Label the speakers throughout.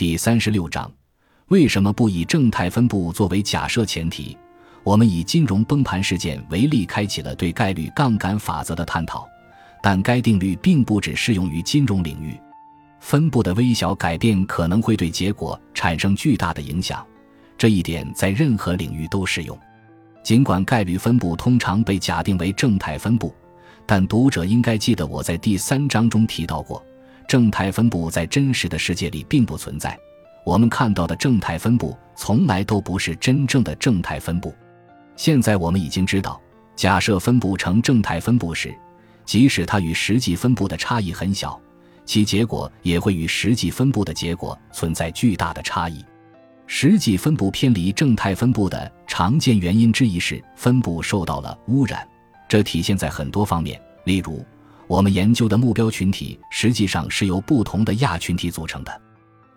Speaker 1: 第三十六章，为什么不以正态分布作为假设前提？我们以金融崩盘事件为例，开启了对概率杠杆法则的探讨。但该定律并不只适用于金融领域，分布的微小改变可能会对结果产生巨大的影响。这一点在任何领域都适用。尽管概率分布通常被假定为正态分布，但读者应该记得我在第三章中提到过。正态分布在真实的世界里并不存在，我们看到的正态分布从来都不是真正的正态分布。现在我们已经知道，假设分布成正态分布时，即使它与实际分布的差异很小，其结果也会与实际分布的结果存在巨大的差异。实际分布偏离正态分布的常见原因之一是分布受到了污染，这体现在很多方面，例如。我们研究的目标群体实际上是由不同的亚群体组成的。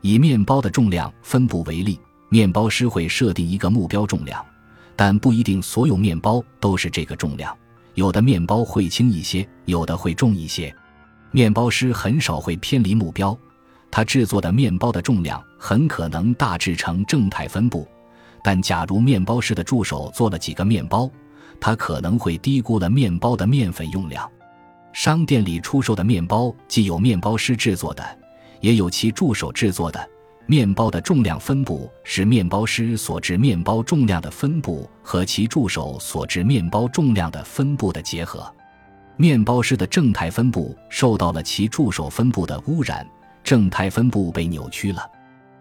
Speaker 1: 以面包的重量分布为例，面包师会设定一个目标重量，但不一定所有面包都是这个重量。有的面包会轻一些，有的会重一些。面包师很少会偏离目标，他制作的面包的重量很可能大致呈正态分布。但假如面包师的助手做了几个面包，他可能会低估了面包的面粉用量。商店里出售的面包既有面包师制作的，也有其助手制作的。面包的重量分布是面包师所制面包重量的分布和其助手所制面包重量的分布的结合。面包师的正态分布受到了其助手分布的污染，正态分布被扭曲了。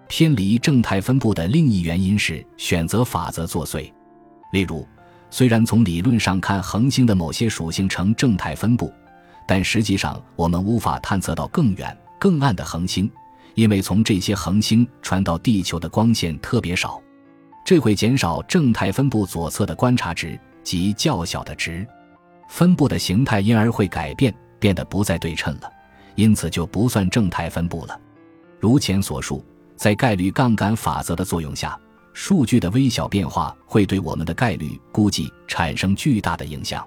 Speaker 1: 偏离正态分布的另一原因是选择法则作祟。例如，虽然从理论上看，恒星的某些属性呈正态分布。但实际上，我们无法探测到更远、更暗的恒星，因为从这些恒星传到地球的光线特别少，这会减少正态分布左侧的观察值及较小的值，分布的形态因而会改变，变得不再对称了，因此就不算正态分布了。如前所述，在概率杠杆法则的作用下，数据的微小变化会对我们的概率估计产生巨大的影响。